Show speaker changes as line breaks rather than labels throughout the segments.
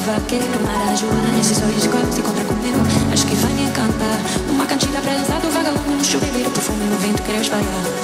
vaqueiro a quemar Ayúdame de soy se encontra comigo Acho que vai me encantar Uma cantiga pra dançar do vagalume No chuveiro, perfume
no vento, querer espalhar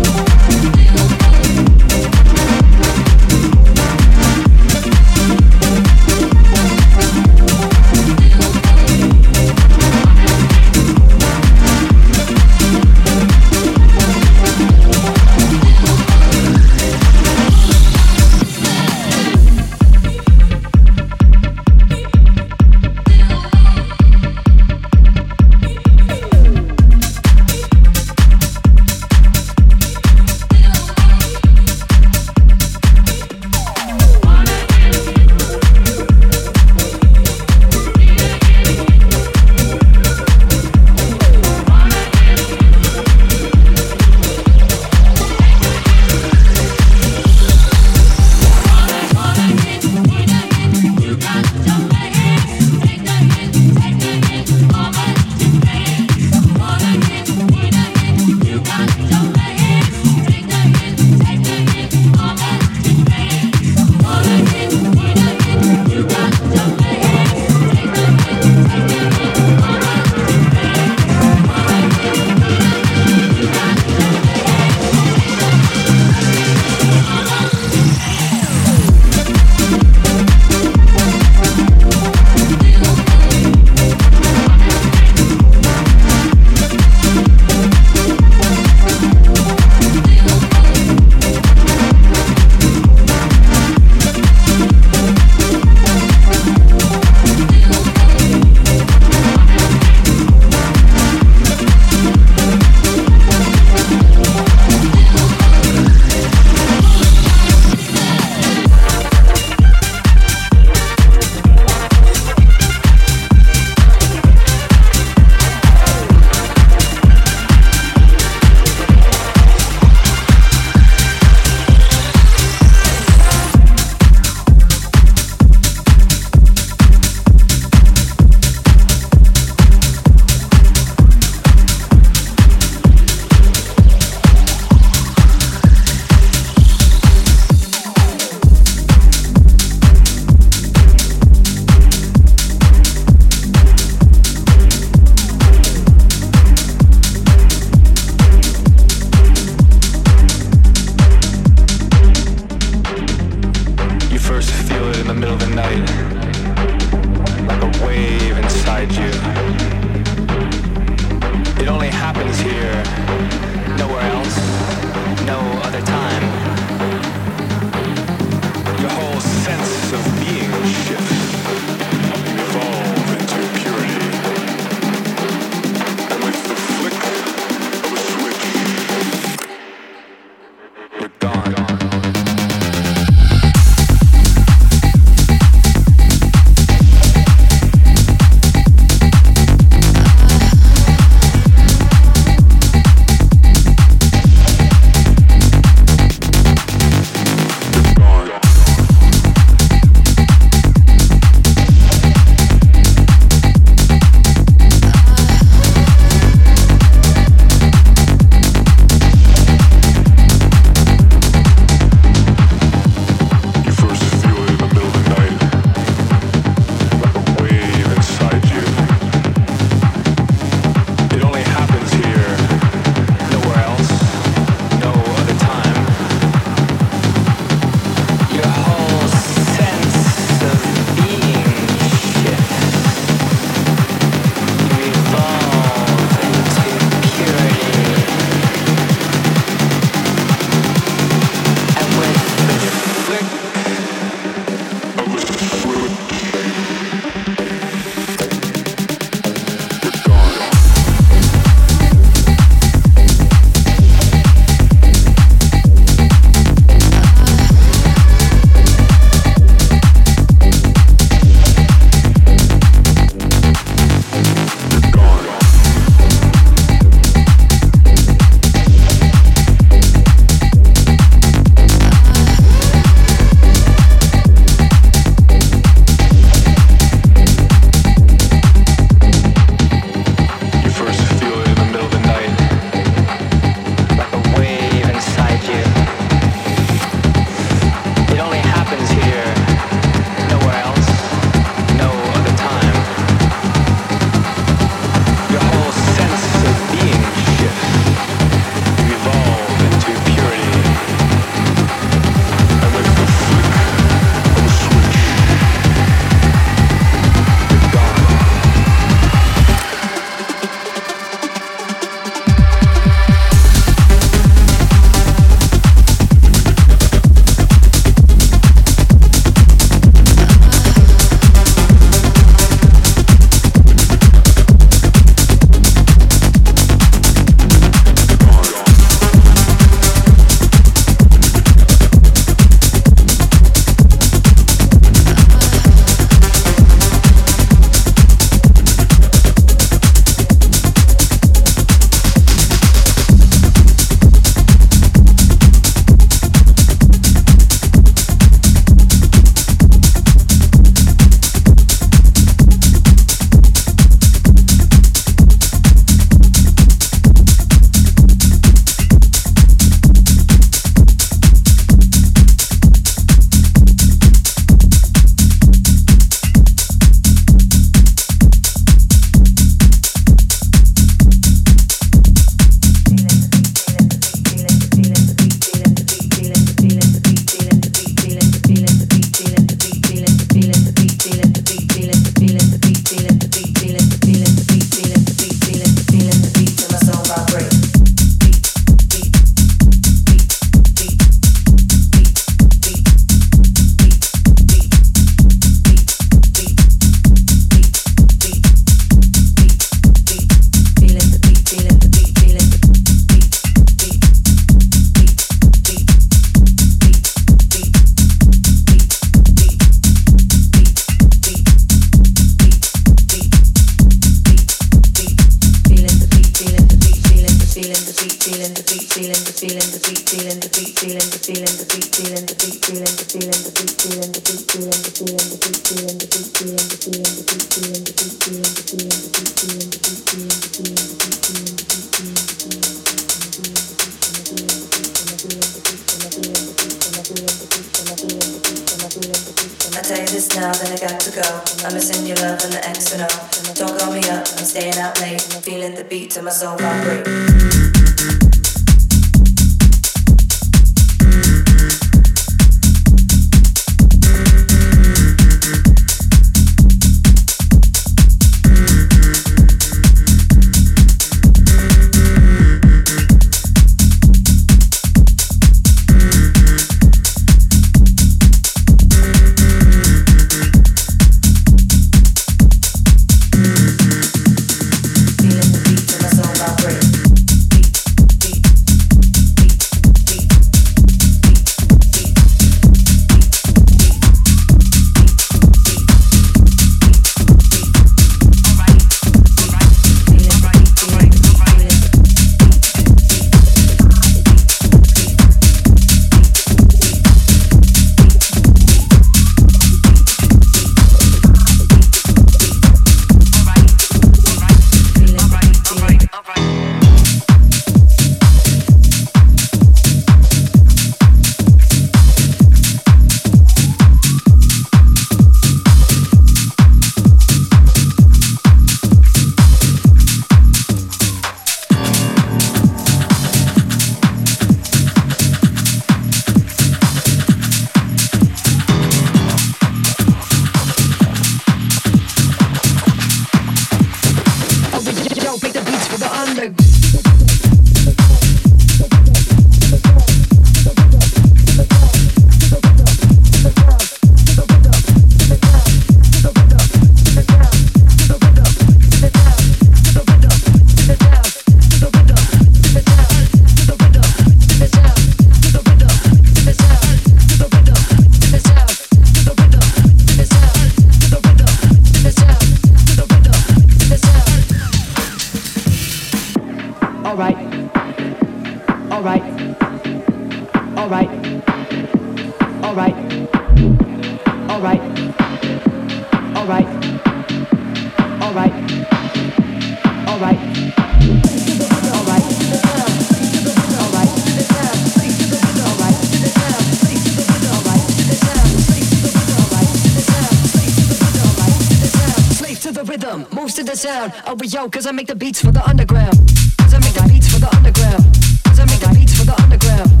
sound. Oh, but yo, cause I make the beats for the underground. Cause I make the beats for the underground. Cause I make the beats for the underground.